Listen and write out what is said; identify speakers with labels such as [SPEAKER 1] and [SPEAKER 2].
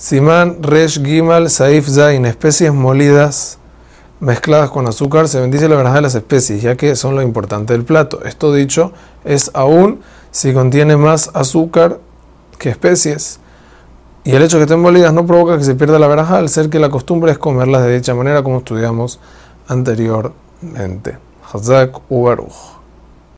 [SPEAKER 1] Simán Resh Gimal Saif Zain, especies molidas mezcladas con azúcar, se bendice la verajá de las especies, ya que son lo importante del plato. Esto dicho es aún si contiene más azúcar que especies. Y el hecho de que estén molidas no provoca que se pierda la verajá, al ser que la costumbre es comerlas de dicha manera, como estudiamos anteriormente. Hazak Ubaruch.